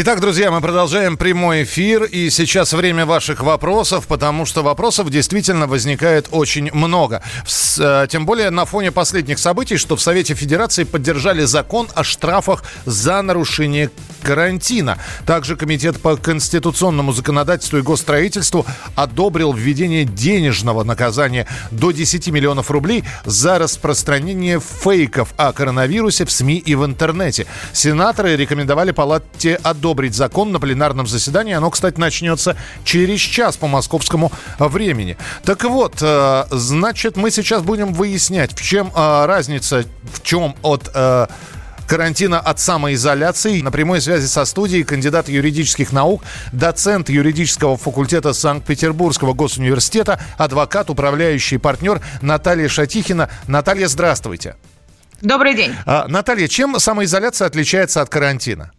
Итак, друзья, мы продолжаем прямой эфир, и сейчас время ваших вопросов, потому что вопросов действительно возникает очень много. С, тем более на фоне последних событий, что в Совете Федерации поддержали закон о штрафах за нарушение карантина. Также Комитет по конституционному законодательству и госстроительству одобрил введение денежного наказания до 10 миллионов рублей за распространение фейков о коронавирусе в СМИ и в интернете. Сенаторы рекомендовали палате одобрить закон на пленарном заседании. Оно, кстати, начнется через час по московскому времени. Так вот, э, значит, мы сейчас будем выяснять, в чем э, разница, в чем от э, карантина от самоизоляции. На прямой связи со студией кандидат юридических наук, доцент юридического факультета Санкт-Петербургского госуниверситета, адвокат, управляющий партнер Наталья Шатихина. Наталья, здравствуйте. Добрый день. А, Наталья, чем самоизоляция отличается от карантина?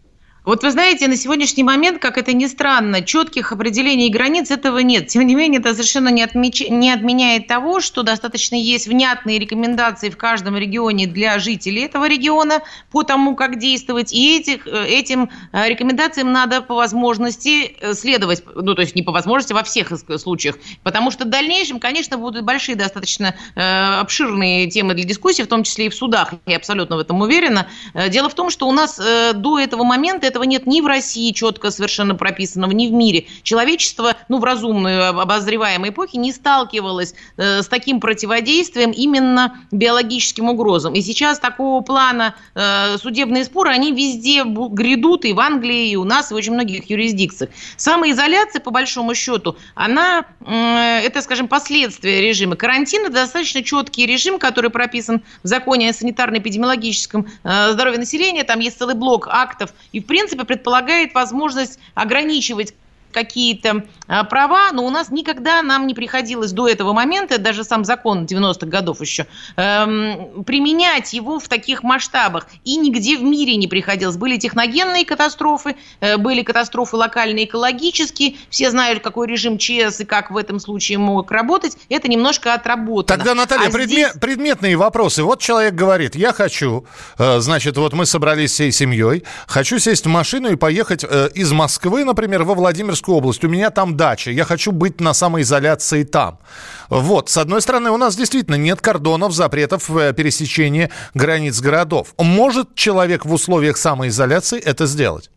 Вот вы знаете, на сегодняшний момент, как это ни странно, четких определений границ этого нет. Тем не менее, это совершенно не, отмеч... не отменяет того, что достаточно есть внятные рекомендации в каждом регионе для жителей этого региона по тому, как действовать. И этих, э, этим э, рекомендациям надо по возможности э, следовать, ну, то есть не по возможности, во всех случаях. Потому что в дальнейшем, конечно, будут большие достаточно э, обширные темы для дискуссии, в том числе и в судах. Я абсолютно в этом уверена. Дело в том, что у нас э, до этого момента это этого нет ни в России четко совершенно прописанного, ни в мире. Человечество, ну, в разумной обозреваемой эпохе не сталкивалось э, с таким противодействием именно биологическим угрозам. И сейчас такого плана э, судебные споры, они везде грядут, и в Англии, и у нас, и в очень многих юрисдикциях. Самоизоляция, по большому счету, она, э, это, скажем, последствия режима. Карантин – это достаточно четкий режим, который прописан в законе о санитарно-эпидемиологическом э, здоровье населения. Там есть целый блок актов. И, в принципе, принципе, предполагает возможность ограничивать какие-то права, но у нас никогда нам не приходилось до этого момента, даже сам закон 90-х годов еще, эм, применять его в таких масштабах. И нигде в мире не приходилось. Были техногенные катастрофы, э, были катастрофы локальные, экологические. Все знают, какой режим ЧС и как в этом случае мог работать. Это немножко отработано. Тогда, Наталья, а предмет, здесь... предметные вопросы. Вот человек говорит, я хочу, э, значит, вот мы собрались всей семьей, хочу сесть в машину и поехать э, из Москвы, например, во Владимир Владимирскую область, у меня там дача, я хочу быть на самоизоляции там. Вот, с одной стороны, у нас действительно нет кордонов, запретов э, пересечения границ городов. Может человек в условиях самоизоляции это сделать?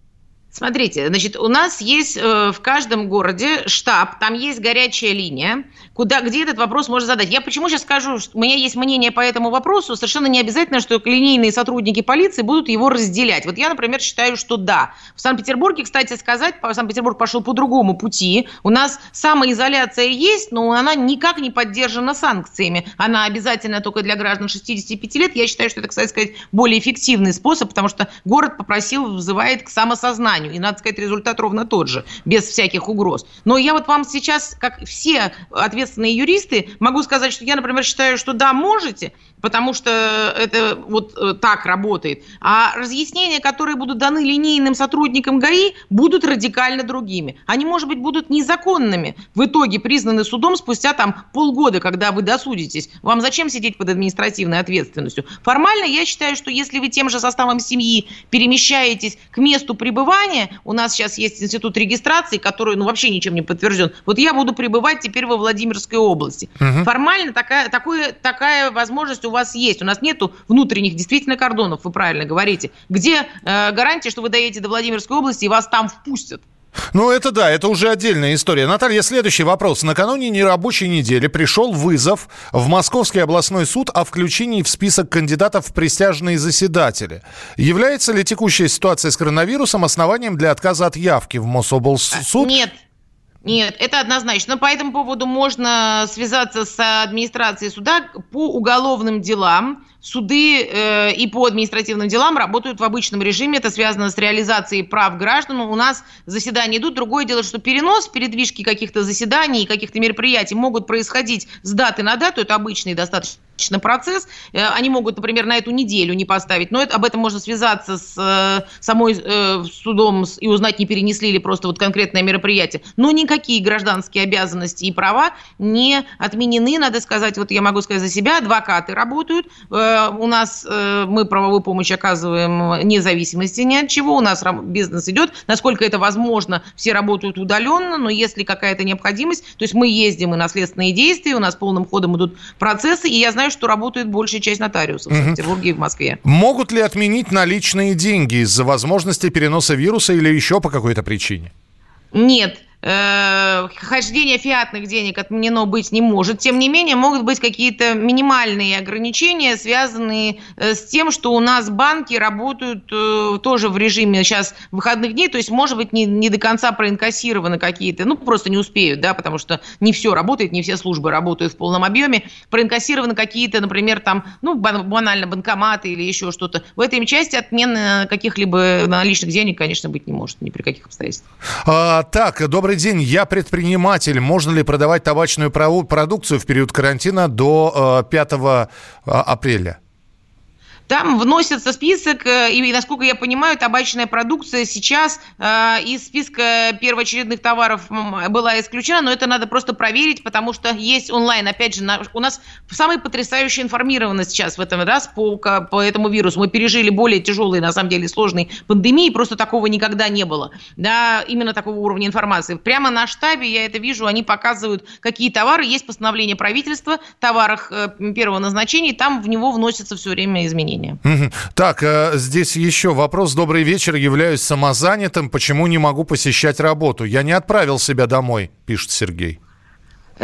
Смотрите, значит, у нас есть э, в каждом городе штаб, там есть горячая линия, куда, где этот вопрос можно задать. Я почему сейчас скажу, что у меня есть мнение по этому вопросу, совершенно не обязательно, что линейные сотрудники полиции будут его разделять. Вот я, например, считаю, что да. В Санкт-Петербурге, кстати сказать, Санкт-Петербург пошел по другому пути. У нас самоизоляция есть, но она никак не поддержана санкциями. Она обязательно только для граждан 65 лет. Я считаю, что это, кстати сказать, более эффективный способ, потому что город попросил, вызывает к самосознанию желанию. И, надо сказать, результат ровно тот же, без всяких угроз. Но я вот вам сейчас, как все ответственные юристы, могу сказать, что я, например, считаю, что да, можете, потому что это вот э, так работает. А разъяснения, которые будут даны линейным сотрудникам ГАИ, будут радикально другими. Они, может быть, будут незаконными, в итоге признаны судом спустя там полгода, когда вы досудитесь. Вам зачем сидеть под административной ответственностью? Формально я считаю, что если вы тем же составом семьи перемещаетесь к месту пребывания, у нас сейчас есть институт регистрации, который ну, вообще ничем не подтвержден. Вот я буду пребывать теперь во Владимирской области. Угу. Формально такая, такое, такая возможность у вас есть. У нас нету внутренних действительно кордонов, вы правильно говорите. Где э, гарантия, что вы доедете до Владимирской области и вас там впустят? Ну, это да, это уже отдельная история. Наталья, следующий вопрос. Накануне нерабочей недели пришел вызов в Московский областной суд о включении в список кандидатов в присяжные заседатели. Является ли текущая ситуация с коронавирусом основанием для отказа от явки в Мособлсуд? Нет, нет, это однозначно. Но по этому поводу можно связаться с администрацией суда по уголовным делам. Суды э, и по административным делам работают в обычном режиме. Это связано с реализацией прав граждан. У нас заседания идут. Другое дело, что перенос, передвижки каких-то заседаний, каких-то мероприятий могут происходить с даты на дату. Это обычный достаточно на процесс. Э, они могут, например, на эту неделю не поставить, но это, об этом можно связаться с э, самой э, судом и узнать, не перенесли ли просто вот конкретное мероприятие. Но никакие гражданские обязанности и права не отменены, надо сказать, вот я могу сказать за себя, адвокаты работают, у нас мы правовую помощь оказываем независимости ни от чего, у нас бизнес идет, насколько это возможно, все работают удаленно, но если какая-то необходимость, то есть мы ездим и на следственные действия, у нас полным ходом идут процессы, и я знаю, что работает большая часть нотариусов угу. в Петербурге и в Москве. Могут ли отменить наличные деньги из-за возможности переноса вируса или еще по какой-то причине? Нет, э, хождение фиатных денег отменено быть не может. Тем не менее, могут быть какие-то минимальные ограничения, связанные э, с тем, что у нас банки работают э, тоже в режиме сейчас выходных дней, то есть, может быть, не, не до конца проинкассированы какие-то, ну, просто не успеют, да, потому что не все работает, не все службы работают в полном объеме, проинкассированы какие-то, например, там, ну, банально банкоматы или еще что-то. В этой части отмены каких-либо наличных денег, конечно, быть не может ни при каких обстоятельствах. А, так, добрый Добрый день, я предприниматель. Можно ли продавать табачную продукцию в период карантина до 5 э, апреля? Там вносится список, э, и, насколько я понимаю, табачная продукция сейчас э, из списка первоочередных товаров была исключена, но это надо просто проверить, потому что есть онлайн. Опять же, у нас самая потрясающая информированность сейчас в этом раз по, по этому вирусу. Мы пережили более тяжелые, на самом деле, сложные пандемии, просто такого никогда не было. Да, именно такого уровня информации. Прямо на штабе я это вижу, они показывают, какие товары. Есть постановление правительства, товарах э, первого назначения, там в него вносятся все время изменения мнение. Так, э, здесь еще вопрос. Добрый вечер, являюсь самозанятым. Почему не могу посещать работу? Я не отправил себя домой, пишет Сергей.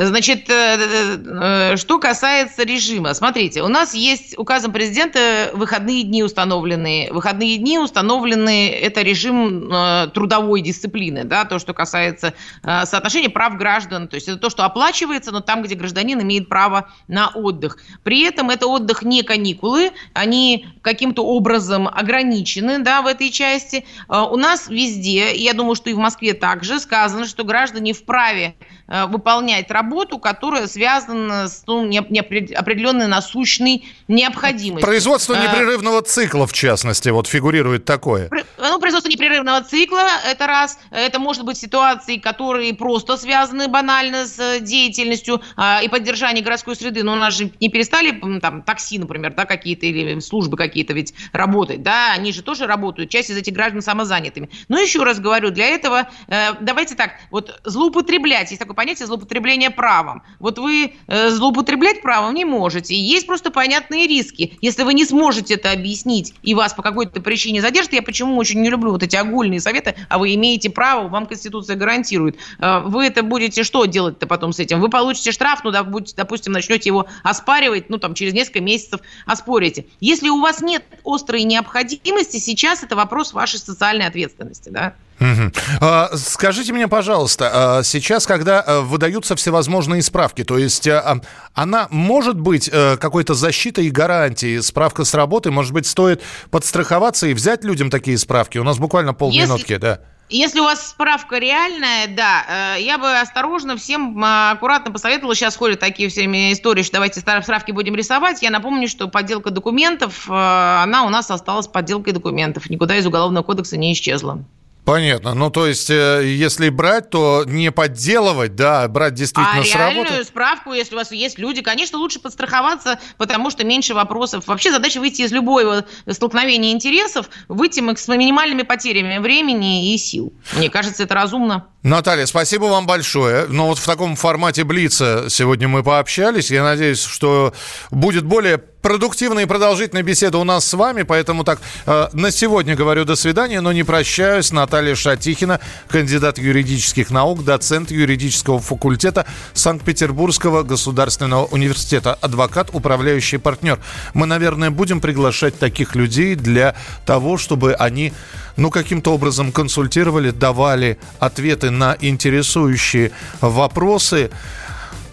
Значит, э, э, что касается режима. Смотрите, у нас есть указом президента выходные дни установленные. Выходные дни установлены, это режим э, трудовой дисциплины, да, то, что касается соотношения прав граждан. То есть это то, что оплачивается, но там, где гражданин имеет право на отдых. При этом это отдых не каникулы, они каким-то образом ограничены, да, в этой части. У нас везде, я думаю, что и в Москве также сказано, что граждане вправе выполнять работу, которая связана с ну, не, не определенной насущной необходимостью. Производство а, непрерывного цикла, в частности, вот фигурирует такое. Ну, производство непрерывного цикла, это раз. Это может быть ситуации, которые просто связаны банально с деятельностью а, и поддержанием городской среды. Но у нас же не перестали там такси, например, да, какие-то или службы какие-то ведь работать, да, они же тоже работают. Часть из этих граждан самозанятыми. Но еще раз говорю, для этого э, давайте так, вот злоупотреблять, есть такое понятие злоупотребление злоупотребление правом. Вот вы э, злоупотреблять правом не можете. Есть просто понятные риски. Если вы не сможете это объяснить, и вас по какой-то причине задержат, я почему очень не люблю вот эти огульные советы, а вы имеете право, вам Конституция гарантирует. Э, вы это будете что делать-то потом с этим? Вы получите штраф, ну, допустим, начнете его оспаривать, ну, там, через несколько месяцев оспорите. Если у вас нет острой необходимости, сейчас это вопрос вашей социальной ответственности, да? Угу. Скажите мне, пожалуйста, а сейчас, когда а, выдаются всевозможные справки, то есть а, она может быть а, какой-то защитой и гарантией, справка с работы, может быть, стоит подстраховаться и взять людям такие справки? У нас буквально полминутки, Если... да. Если у вас справка реальная, да, э, я бы осторожно всем аккуратно посоветовала. Сейчас ходят такие все время истории, что давайте справки будем рисовать. Я напомню, что подделка документов, э, она у нас осталась подделкой документов. Никуда из Уголовного кодекса не исчезла. Понятно. Ну, то есть, э, если брать, то не подделывать, да, а брать действительно а с реальную работы. справку, если у вас есть люди, конечно, лучше подстраховаться, потому что меньше вопросов. Вообще задача выйти из любого столкновения интересов, выйти с минимальными потерями времени и сил. Мне кажется, это разумно. Наталья, спасибо вам большое. Ну, вот в таком формате Блица сегодня мы пообщались. Я надеюсь, что будет более продуктивная и продолжительная беседа у нас с вами, поэтому так, э, на сегодня говорю до свидания, но не прощаюсь. Наталья Шатихина, кандидат юридических наук, доцент юридического факультета Санкт-Петербургского государственного университета, адвокат, управляющий партнер. Мы, наверное, будем приглашать таких людей для того, чтобы они ну, каким-то образом консультировали, давали ответы на интересующие вопросы.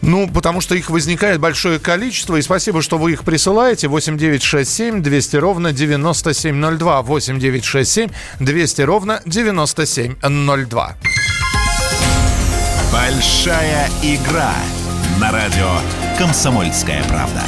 Ну, потому что их возникает большое количество. И спасибо, что вы их присылаете. 8967 200 ровно 9702. 8967 200 ровно 9702. Большая игра на радио «Комсомольская правда».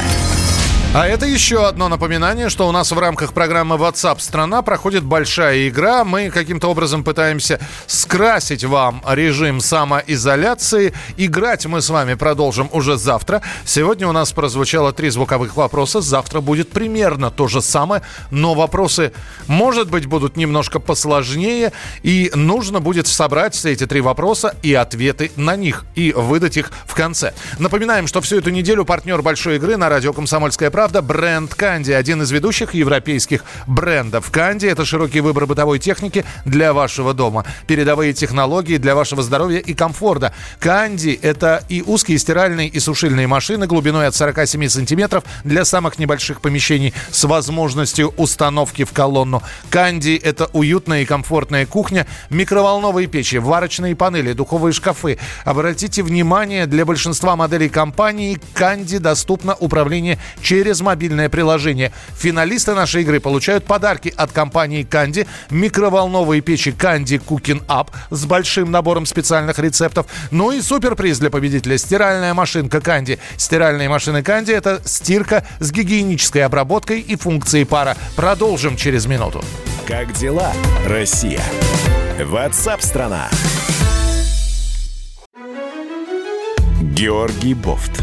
А это еще одно напоминание, что у нас в рамках программы WhatsApp страна проходит большая игра. Мы каким-то образом пытаемся скрасить вам режим самоизоляции. Играть мы с вами продолжим уже завтра. Сегодня у нас прозвучало три звуковых вопроса. Завтра будет примерно то же самое, но вопросы, может быть, будут немножко посложнее. И нужно будет собрать все эти три вопроса и ответы на них и выдать их в конце. Напоминаем, что всю эту неделю партнер большой игры на радио «Комсомольская правда» бренд «Канди». Один из ведущих европейских брендов. «Канди» — это широкий выбор бытовой техники для вашего дома. Передовые технологии для вашего здоровья и комфорта. «Канди» — это и узкие стиральные и сушильные машины глубиной от 47 сантиметров для самых небольших помещений с возможностью установки в колонну. «Канди» — это уютная и комфортная кухня, микроволновые печи, варочные панели, духовые шкафы. Обратите внимание, для большинства моделей компании «Канди» доступно управление через через мобильное приложение. Финалисты нашей игры получают подарки от компании Канди, микроволновые печи Канди Cooking Up с большим набором специальных рецептов. Ну и суперприз для победителя – стиральная машинка Канди. Стиральные машины Канди – это стирка с гигиенической обработкой и функцией пара. Продолжим через минуту. Как дела, Россия? Ватсап-страна! Георгий Бофт.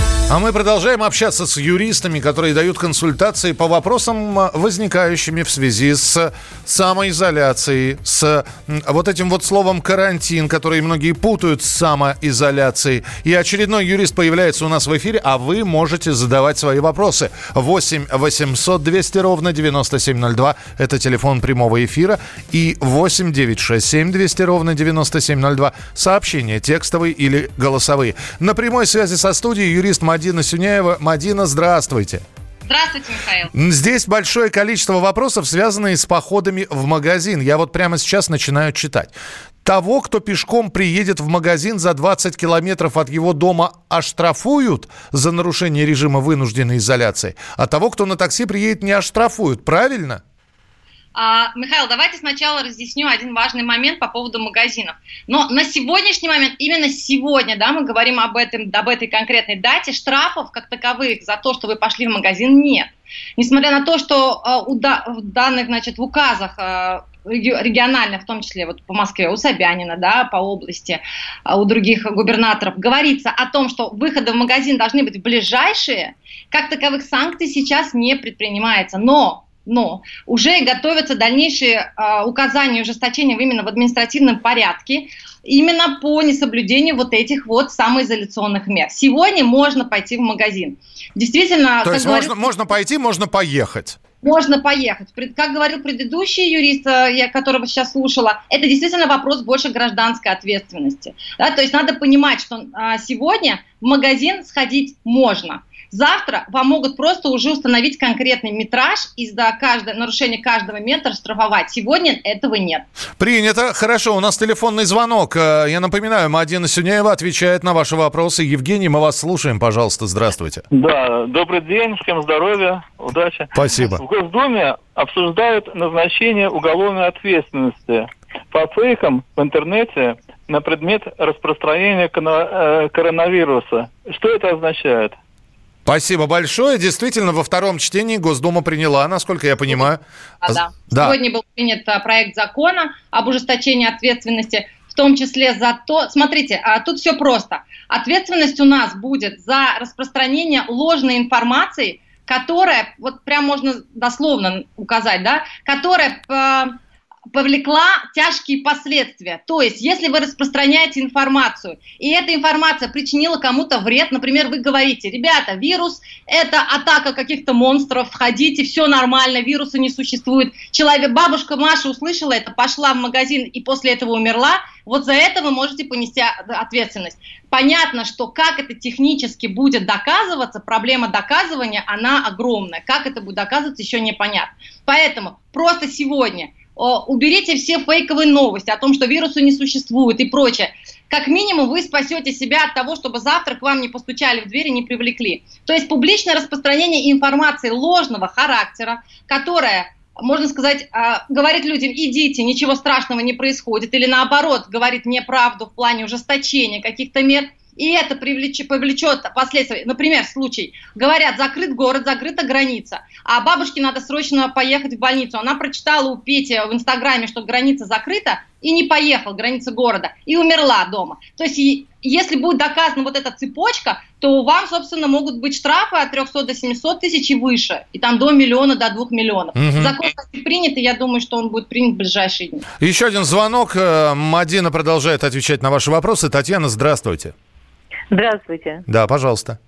А мы продолжаем общаться с юристами, которые дают консультации по вопросам, возникающими в связи с самоизоляцией, с вот этим вот словом «карантин», который многие путают с самоизоляцией. И очередной юрист появляется у нас в эфире, а вы можете задавать свои вопросы. 8 800 200 ровно 9702 – это телефон прямого эфира. И 8 967 200 ровно 9702 – сообщения текстовые или голосовые. На прямой связи со студией юрист Мадин Мадина Сюняева. Мадина, здравствуйте. Здравствуйте, Михаил. Здесь большое количество вопросов, связанных с походами в магазин. Я вот прямо сейчас начинаю читать. Того, кто пешком приедет в магазин за 20 километров от его дома, оштрафуют за нарушение режима вынужденной изоляции, а того, кто на такси приедет, не оштрафуют. Правильно? А, Михаил, давайте сначала разъясню один важный момент по поводу магазинов. Но на сегодняшний момент, именно сегодня, да, мы говорим об, этом, об этой конкретной дате, штрафов как таковых за то, что вы пошли в магазин, нет. Несмотря на то, что э, у да, в данных, значит, в указах э, региональных, в том числе вот по Москве, у Собянина, да, по области, э, у других губернаторов, говорится о том, что выходы в магазин должны быть ближайшие, как таковых санкций сейчас не предпринимается. Но но уже готовятся дальнейшие э, указания ужесточения именно в административном порядке, именно по несоблюдению вот этих вот самоизоляционных мер. Сегодня можно пойти в магазин. Действительно, то есть говорил, можно, можно пойти, можно поехать. Можно поехать. Как говорил предыдущий юрист, э, я которого сейчас слушала, это действительно вопрос больше гражданской ответственности. Да? То есть надо понимать, что а, сегодня в магазин сходить можно. Завтра вам могут просто уже установить конкретный метраж и за каждое нарушение каждого метра штрафовать. Сегодня этого нет. Принято. Хорошо, у нас телефонный звонок. Э, я напоминаю, Мадина Сюняева отвечает на ваши вопросы. Евгений, мы вас слушаем. Пожалуйста, здравствуйте. Да, добрый день, всем здоровья, удачи. Спасибо. В Госдуме обсуждают назначение уголовной ответственности по фейкам в интернете на предмет распространения э, коронавируса. Что это означает? Спасибо большое. Действительно, во втором чтении Госдума приняла, насколько я понимаю. А, да. да. Сегодня был принят а, проект закона об ужесточении ответственности, в том числе за то... Смотрите, а, тут все просто. Ответственность у нас будет за распространение ложной информации, которая, вот прям можно дословно указать, да, которая повлекла тяжкие последствия. То есть, если вы распространяете информацию, и эта информация причинила кому-то вред, например, вы говорите, ребята, вирус – это атака каких-то монстров, входите, все нормально, вируса не существует. Человек, бабушка Маша услышала это, пошла в магазин и после этого умерла, вот за это вы можете понести ответственность. Понятно, что как это технически будет доказываться, проблема доказывания, она огромная. Как это будет доказываться, еще непонятно. Поэтому просто сегодня – уберите все фейковые новости о том, что вируса не существует и прочее. Как минимум вы спасете себя от того, чтобы завтра к вам не постучали в дверь и не привлекли. То есть публичное распространение информации ложного характера, которая можно сказать, а, говорит людям, идите, ничего страшного не происходит, или наоборот, говорит неправду в плане ужесточения каких-то мер – и это привлечет, повлечет последствия. Например, случай, говорят, закрыт город, закрыта граница, а бабушке надо срочно поехать в больницу. Она прочитала у Пети в Инстаграме, что граница закрыта, и не поехал, граница города, и умерла дома. То есть, если будет доказана вот эта цепочка, то вам, собственно, могут быть штрафы от 300 до 700 тысяч и выше, и там до миллиона, до двух миллионов. Угу. Закон принят, и я думаю, что он будет принят в ближайшие дни. Еще один звонок. Э, Мадина продолжает отвечать на ваши вопросы. Татьяна, здравствуйте. Здравствуйте. Да, пожалуйста.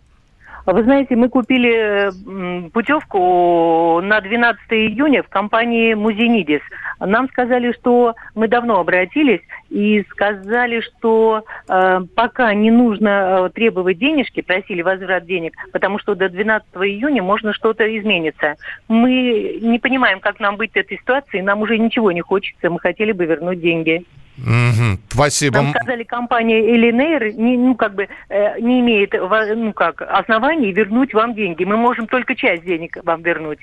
Вы знаете, мы купили путевку на 12 июня в компании «Музенидис». Нам сказали, что мы давно обратились и сказали, что э, пока не нужно э, требовать денежки, просили возврат денег, потому что до 12 июня можно что-то измениться. Мы не понимаем, как нам быть в этой ситуации, нам уже ничего не хочется, мы хотели бы вернуть деньги. Угу, спасибо. Нам сказали, компания Элинейр не, ну, как бы, э, не имеет ну, как, оснований вернуть вам деньги. Мы можем только часть денег вам вернуть.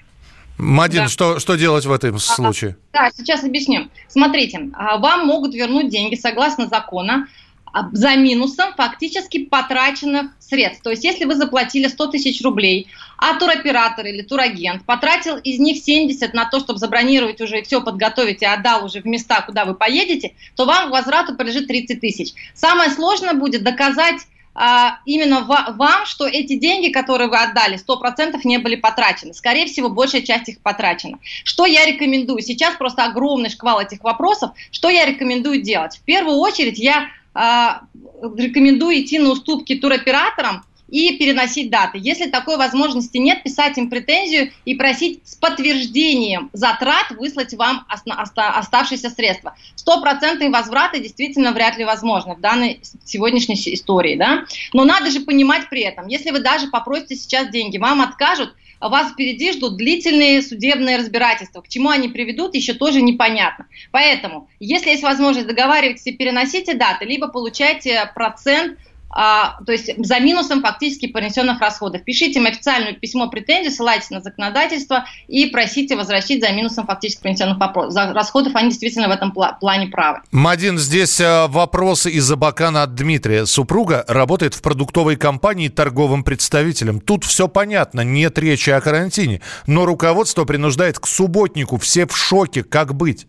Мадин, да. что, что делать в этом случае? А, да, сейчас объясню. Смотрите, а, вам могут вернуть деньги согласно закону за минусом фактически потраченных средств. То есть если вы заплатили 100 тысяч рублей, а туроператор или турагент потратил из них 70 на то, чтобы забронировать уже и все подготовить и отдал уже в места, куда вы поедете, то вам к возврату подлежит 30 тысяч. Самое сложное будет доказать а, именно вам, что эти деньги, которые вы отдали, 100% не были потрачены. Скорее всего, большая часть их потрачена. Что я рекомендую? Сейчас просто огромный шквал этих вопросов. Что я рекомендую делать? В первую очередь я а, рекомендую идти на уступки туроператорам и переносить даты. Если такой возможности нет, писать им претензию и просить с подтверждением затрат выслать вам оставшиеся средства. Стопроцентные возвраты действительно вряд ли возможны в данной сегодняшней истории. Да? Но надо же понимать при этом, если вы даже попросите сейчас деньги, вам откажут, вас впереди ждут длительные судебные разбирательства. К чему они приведут, еще тоже непонятно. Поэтому, если есть возможность договариваться и переносите даты, либо получайте процент а, то есть за минусом фактически понесенных расходов. Пишите им официальное письмо претензию, ссылайтесь на законодательство и просите возвращать за минусом фактически понесенных расходов. Они действительно в этом плане правы. Мадин, здесь э, вопросы из Абакана от Дмитрия. Супруга работает в продуктовой компании торговым представителем. Тут все понятно, нет речи о карантине. Но руководство принуждает к субботнику. Все в шоке. Как быть?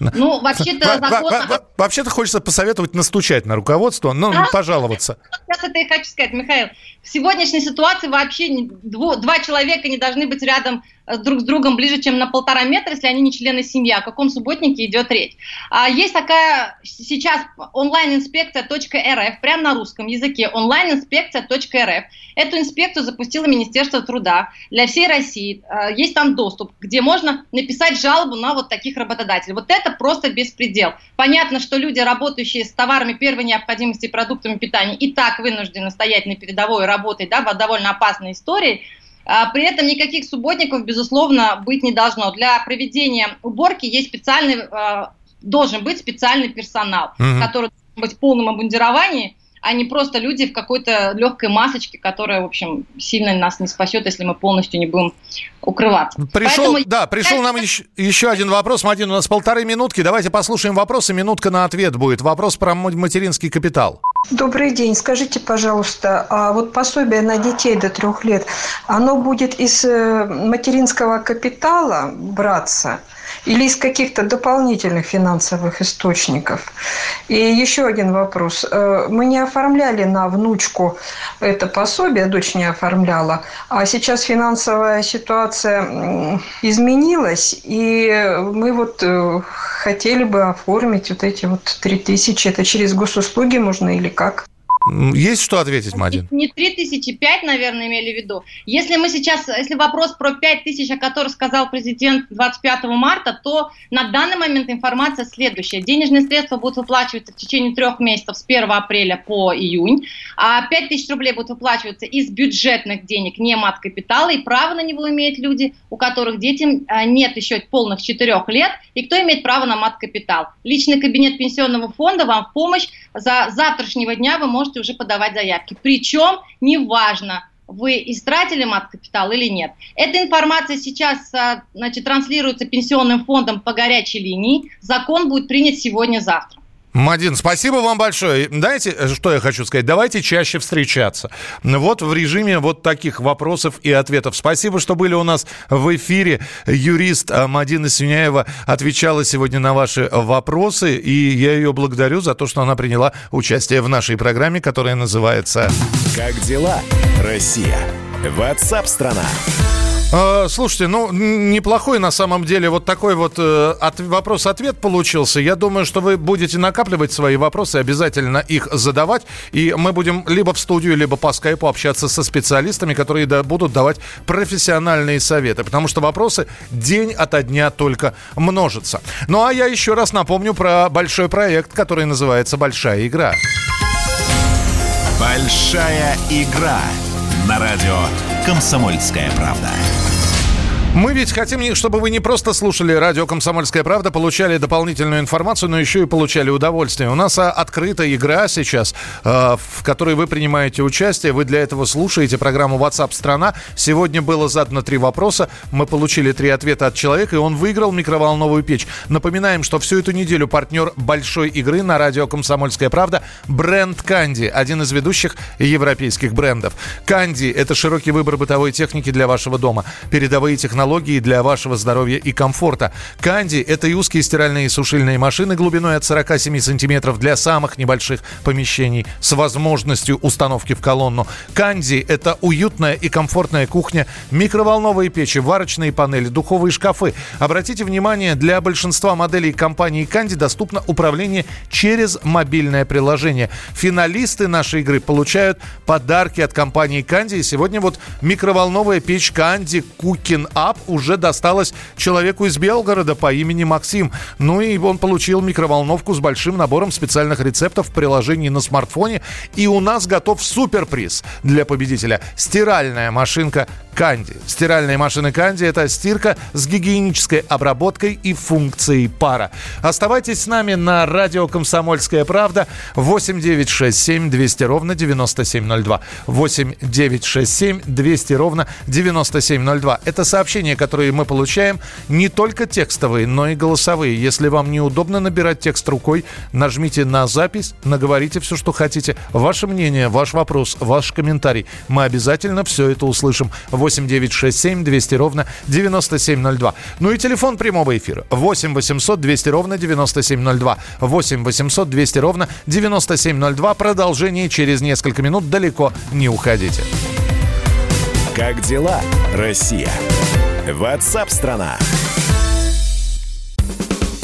Ну, вообще-то закон... Вообще-то хочется посоветовать настучать на руководство, ну, пожаловаться. Сейчас это и хочу сказать, Михаил. В сегодняшней ситуации вообще два человека не должны быть рядом друг с другом ближе, чем на полтора метра, если они не члены семьи. О каком субботнике идет речь? А есть такая сейчас онлайн-инспекция.рф, прямо на русском языке, онлайн-инспекция.рф. Эту инспекцию запустило Министерство труда для всей России. А, есть там доступ, где можно написать жалобу на вот таких работодателей. Вот это просто беспредел. Понятно, что люди, работающие с товарами первой необходимости и продуктами питания, и так вынуждены стоять на передовой работой, да, в довольно опасной истории – при этом никаких субботников, безусловно, быть не должно. Для проведения уборки есть специальный, а, должен быть специальный персонал, угу. который должен быть в полном обмундировании, а не просто люди в какой-то легкой масочке, которая, в общем, сильно нас не спасет, если мы полностью не будем укрываться. Пришел, Поэтому... да, пришел нам еще, еще один вопрос. Мадин, у нас полторы минутки. Давайте послушаем вопросы. Минутка на ответ будет. Вопрос про материнский капитал. Добрый день. Скажите, пожалуйста, а вот пособие на детей до трех лет, оно будет из э, материнского капитала браться? или из каких-то дополнительных финансовых источников? И еще один вопрос. Э, мы не оформляли на внучку это пособие, дочь не оформляла, а сейчас финансовая ситуация изменилась, и мы вот э, хотели бы оформить вот эти вот 3000. Это через госуслуги можно или как? Есть что ответить, Мадин? Не 3005, наверное, имели в виду. Если мы сейчас, если вопрос про 5000, о котором сказал президент 25 марта, то на данный момент информация следующая. Денежные средства будут выплачиваться в течение трех месяцев с 1 апреля по июнь, а 5000 рублей будут выплачиваться из бюджетных денег, не мат-капитала, и право на него имеют люди, у которых детям а, нет еще полных 4 лет, и кто имеет право на мат-капитал. Личный кабинет пенсионного фонда вам в помощь. За завтрашнего дня вы можете уже подавать заявки. Причем неважно, вы истратили мат-капитал или нет. Эта информация сейчас а, значит, транслируется пенсионным фондом по горячей линии. Закон будет принят сегодня-завтра. Мадин, спасибо вам большое. Знаете, что я хочу сказать? Давайте чаще встречаться. Вот в режиме вот таких вопросов и ответов. Спасибо, что были у нас в эфире. Юрист Мадина Синяева отвечала сегодня на ваши вопросы, и я ее благодарю за то, что она приняла участие в нашей программе, которая называется «Как дела, Россия?» Ватсап-страна! А, слушайте, ну, неплохой на самом деле вот такой вот э, от, вопрос-ответ получился. Я думаю, что вы будете накапливать свои вопросы, обязательно их задавать. И мы будем либо в студию, либо по скайпу общаться со специалистами, которые да, будут давать профессиональные советы. Потому что вопросы день ото дня только множатся. Ну, а я еще раз напомню про большой проект, который называется «Большая игра». Большая игра на радио «Комсомольская правда». Мы ведь хотим, чтобы вы не просто слушали радио «Комсомольская правда», получали дополнительную информацию, но еще и получали удовольствие. У нас а, открытая игра сейчас, а, в которой вы принимаете участие. Вы для этого слушаете программу WhatsApp страна Сегодня было задано три вопроса. Мы получили три ответа от человека, и он выиграл микроволновую печь. Напоминаем, что всю эту неделю партнер большой игры на радио «Комсомольская правда» бренд «Канди», один из ведущих европейских брендов. «Канди» — это широкий выбор бытовой техники для вашего дома. Передовые технологии технологии для вашего здоровья и комфорта. Канди – это и узкие стиральные и сушильные машины глубиной от 47 сантиметров для самых небольших помещений с возможностью установки в колонну. Канди – это уютная и комфортная кухня, микроволновые печи, варочные панели, духовые шкафы. Обратите внимание, для большинства моделей компании Канди доступно управление через мобильное приложение. Финалисты нашей игры получают подарки от компании Канди. И сегодня вот микроволновая печь Канди Cooking Up Лап уже досталось человеку из Белгорода по имени Максим. Ну и он получил микроволновку с большим набором специальных рецептов в приложении на смартфоне. И у нас готов суперприз для победителя. Стиральная машинка Канди. Стиральные машины Канди – это стирка с гигиенической обработкой и функцией пара. Оставайтесь с нами на радио «Комсомольская правда» 8 9 6 7 200 ровно 9702. 8 9 6 7 200 ровно 9702. Это сообщения, которые мы получаем, не только текстовые, но и голосовые. Если вам неудобно набирать текст рукой, нажмите на запись, наговорите все, что хотите. Ваше мнение, ваш вопрос, ваш комментарий. Мы обязательно все это услышим. 8 9 6 7 200 ровно 9702. Ну и телефон прямого эфира 8 800 200 ровно 9702. 8 800 200 ровно 9702. Продолжение через несколько минут. Далеко не уходите. Как дела, Россия? Ватсап-страна!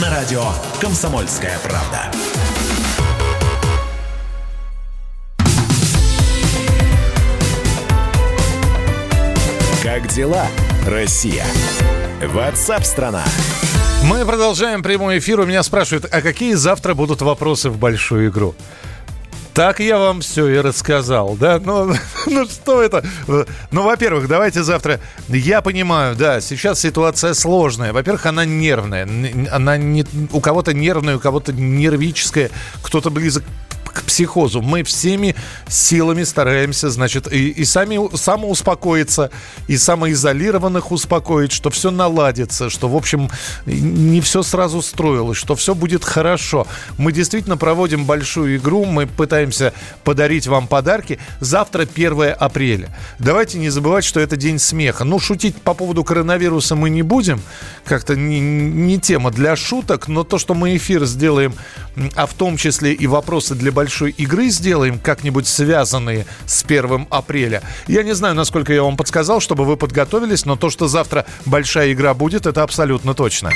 На радио «Комсомольская правда». Как дела, Россия? Ватсап-страна! Мы продолжаем прямой эфир. У меня спрашивают, а какие завтра будут вопросы в большую игру? Так я вам все и рассказал, да? Ну, ну что это? Ну, во-первых, давайте завтра... Я понимаю, да, сейчас ситуация сложная. Во-первых, она нервная. Она не... у кого-то нервная, у кого-то нервическая, кто-то близок к психозу. Мы всеми силами стараемся, значит, и, и сами самоуспокоиться, и самоизолированных успокоить, что все наладится, что, в общем, не все сразу строилось, что все будет хорошо. Мы действительно проводим большую игру, мы пытаемся подарить вам подарки. Завтра 1 апреля. Давайте не забывать, что это день смеха. Ну, шутить по поводу коронавируса мы не будем, как-то не, не тема для шуток, но то, что мы эфир сделаем, а в том числе и вопросы для большой игры сделаем, как-нибудь связанные с 1 апреля. Я не знаю, насколько я вам подсказал, чтобы вы подготовились, но то, что завтра большая игра будет, это абсолютно точно.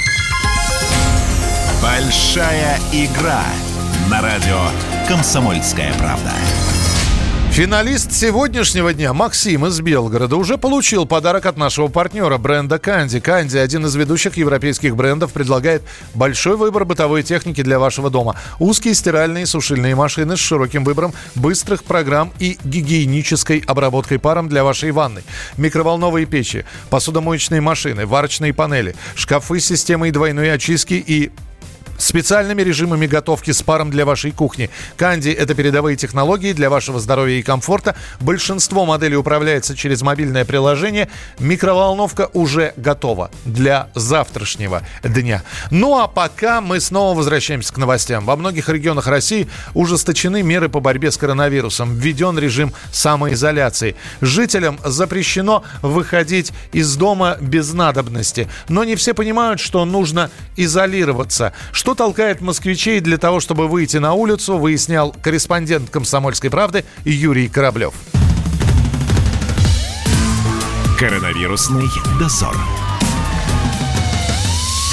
Большая игра на радио «Комсомольская правда». Финалист сегодняшнего дня Максим из Белгорода уже получил подарок от нашего партнера бренда Канди. Канди, один из ведущих европейских брендов, предлагает большой выбор бытовой техники для вашего дома. Узкие стиральные и сушильные машины с широким выбором быстрых программ и гигиенической обработкой паром для вашей ванны. Микроволновые печи, посудомоечные машины, варочные панели, шкафы с системой двойной очистки и специальными режимами готовки с паром для вашей кухни. Канди – это передовые технологии для вашего здоровья и комфорта. Большинство моделей управляется через мобильное приложение. Микроволновка уже готова для завтрашнего дня. Ну а пока мы снова возвращаемся к новостям. Во многих регионах России ужесточены меры по борьбе с коронавирусом. Введен режим самоизоляции. Жителям запрещено выходить из дома без надобности. Но не все понимают, что нужно изолироваться. Что толкает москвичей для того, чтобы выйти на улицу, выяснял корреспондент «Комсомольской правды» Юрий Кораблев. Коронавирусный дозор.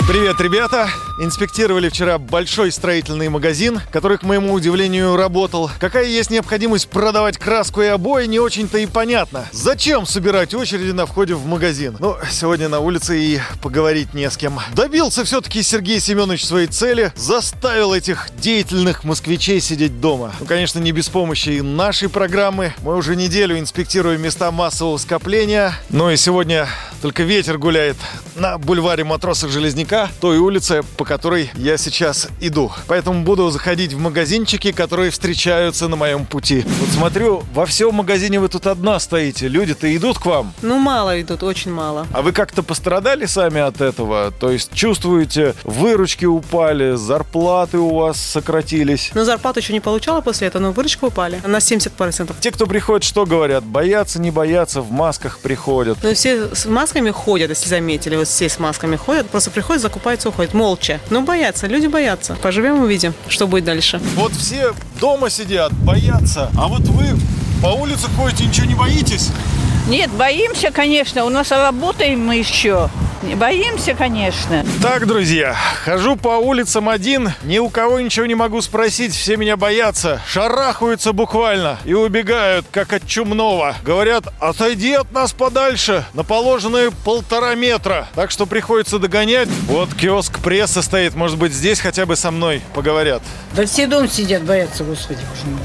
Привет, ребята! Инспектировали вчера большой строительный магазин, который, к моему удивлению, работал. Какая есть необходимость продавать краску и обои, не очень-то и понятно. Зачем собирать очереди на входе в магазин? Ну, сегодня на улице и поговорить не с кем. Добился все-таки Сергей Семенович своей цели, заставил этих деятельных москвичей сидеть дома. Ну, конечно, не без помощи и нашей программы. Мы уже неделю инспектируем места массового скопления. Ну и сегодня только ветер гуляет на бульваре матросов Железняка, той улице, по которой я сейчас иду. Поэтому буду заходить в магазинчики, которые встречаются на моем пути. Вот смотрю, во всем магазине вы тут одна стоите. Люди-то идут к вам? Ну, мало идут, очень мало. А вы как-то пострадали сами от этого? То есть чувствуете, выручки упали, зарплаты у вас сократились? Ну, зарплату еще не получала после этого, но выручка упали на 70%. Те, кто приходит, что говорят? Боятся, не боятся, в масках приходят. Ну, все с масками ходят, если заметили. Вот все с масками ходят, просто приходят, закупаются, уходят. Молча. Ну, боятся, люди боятся. Поживем, увидим, что будет дальше. Вот все дома сидят, боятся. А вот вы по улице ходите, ничего не боитесь? Нет, боимся, конечно. У нас работаем мы еще. Боимся, конечно. Так, друзья, хожу по улицам один, ни у кого ничего не могу спросить, все меня боятся, шарахаются буквально и убегают, как от чумного. Говорят, отойди от нас подальше, на положенные полтора метра. Так что приходится догонять. Вот киоск пресса стоит, может быть, здесь хотя бы со мной поговорят. Да все дома сидят, боятся, господи.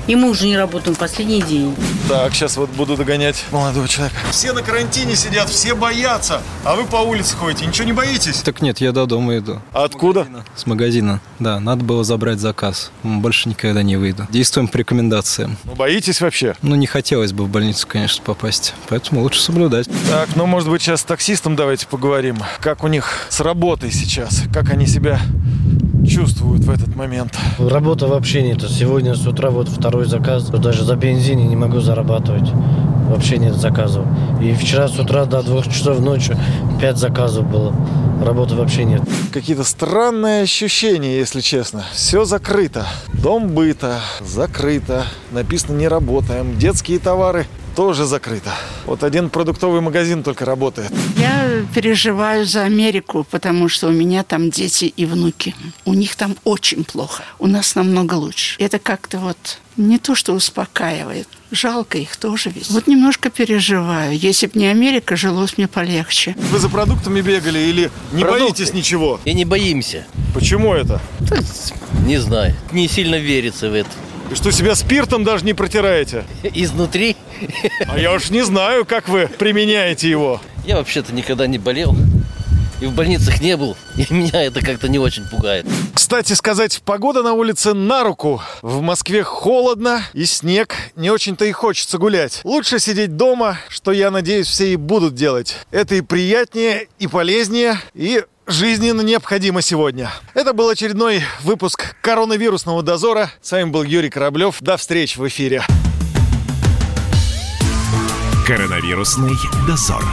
И мы уже не работаем последний день. Так, сейчас вот буду догонять молодого человека. Все на карантине сидят, все боятся, а вы по улице ходите, ничего не боитесь? Так нет, я до дома иду. А откуда? С магазина. Да, надо было забрать заказ. Больше никогда не выйду. Действуем по рекомендациям. Ну, боитесь вообще? Ну, не хотелось бы в больницу, конечно, попасть. Поэтому лучше соблюдать. Так, ну, может быть, сейчас с таксистом давайте поговорим. Как у них с работой сейчас? Как они себя чувствуют в этот момент? Работы вообще нет. Сегодня с утра вот второй заказ. Даже за бензине не могу зарабатывать. Вообще нет заказов. И вчера с утра до двух часов ночи пять заказов было. Работы вообще нет. Какие-то странные ощущения, если честно. Все закрыто. Дом быта закрыто. Написано «не работаем». Детские товары тоже закрыто. Вот один продуктовый магазин только работает. Я переживаю за Америку, потому что у меня там дети и внуки. У них там очень плохо. У нас намного лучше. Это как-то вот не то, что успокаивает. Жалко их тоже ведь. Вот немножко переживаю. Если бы не Америка, жилось мне полегче. Вы за продуктами бегали или не Продукты. боитесь ничего? И не боимся. Почему это? Не знаю. Не сильно верится в это. Вы что, себя спиртом даже не протираете? Изнутри. А я уж не знаю, как вы применяете его. Я вообще-то никогда не болел. И в больницах не был. И меня это как-то не очень пугает. Кстати сказать, погода на улице на руку. В Москве холодно и снег. Не очень-то и хочется гулять. Лучше сидеть дома, что, я надеюсь, все и будут делать. Это и приятнее, и полезнее, и жизненно необходимо сегодня. Это был очередной выпуск коронавирусного дозора. С вами был Юрий Кораблев. До встречи в эфире. Коронавирусный дозор.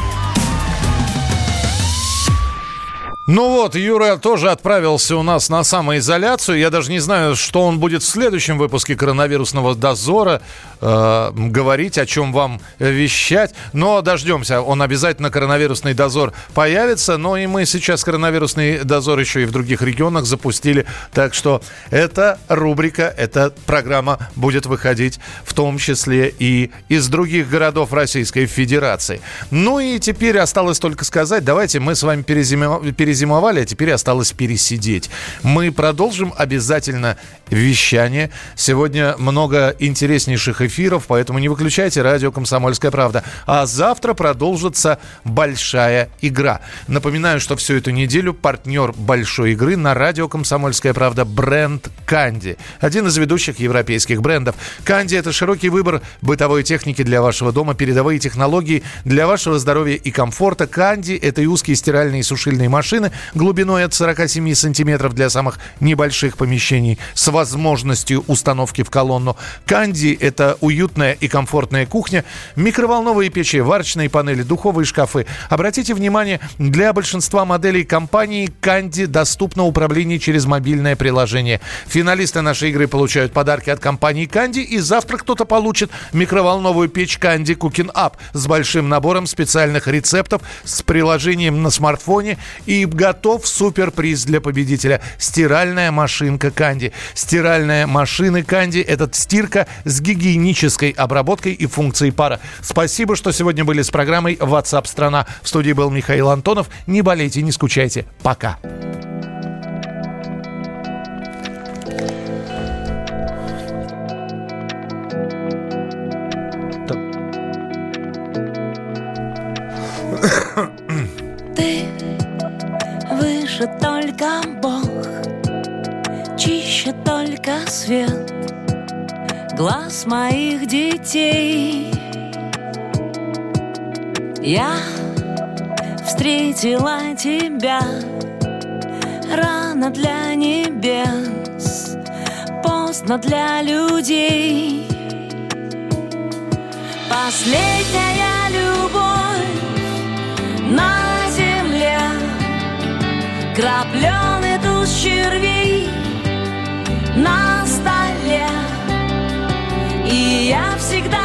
Ну вот, Юра тоже отправился у нас на самоизоляцию. Я даже не знаю, что он будет в следующем выпуске коронавирусного дозора э, говорить, о чем вам вещать. Но дождемся. Он обязательно коронавирусный дозор появится. Но и мы сейчас коронавирусный дозор еще и в других регионах запустили. Так что эта рубрика, эта программа будет выходить в том числе и из других городов Российской Федерации. Ну и теперь осталось только сказать, давайте мы с вами перезимовали перезимовали, а теперь осталось пересидеть. Мы продолжим обязательно вещание. Сегодня много интереснейших эфиров, поэтому не выключайте радио «Комсомольская правда». А завтра продолжится большая игра. Напоминаю, что всю эту неделю партнер большой игры на радио «Комсомольская правда» бренд «Канди». Один из ведущих европейских брендов. «Канди» — это широкий выбор бытовой техники для вашего дома, передовые технологии для вашего здоровья и комфорта. «Канди» — это и узкие стиральные и сушильные машины, глубиной от 47 сантиметров для самых небольших помещений с возможностью установки в колонну. Канди – это уютная и комфортная кухня, микроволновые печи, варочные панели, духовые шкафы. Обратите внимание, для большинства моделей компании Канди доступно управление через мобильное приложение. Финалисты нашей игры получают подарки от компании Канди, и завтра кто-то получит микроволновую печь Канди Cooking Up с большим набором специальных рецептов с приложением на смартфоне и готов суперприз для победителя. Стиральная машинка Канди. Стиральная машина Канди – это стирка с гигиенической обработкой и функцией пара. Спасибо, что сегодня были с программой WhatsApp страна. В студии был Михаил Антонов. Не болейте, не скучайте. Пока. Ты выше только только свет глаз моих детей. Я встретила тебя рано для небес, поздно для людей. Последняя любовь на земле Крапленый туз червей на столе. И я всегда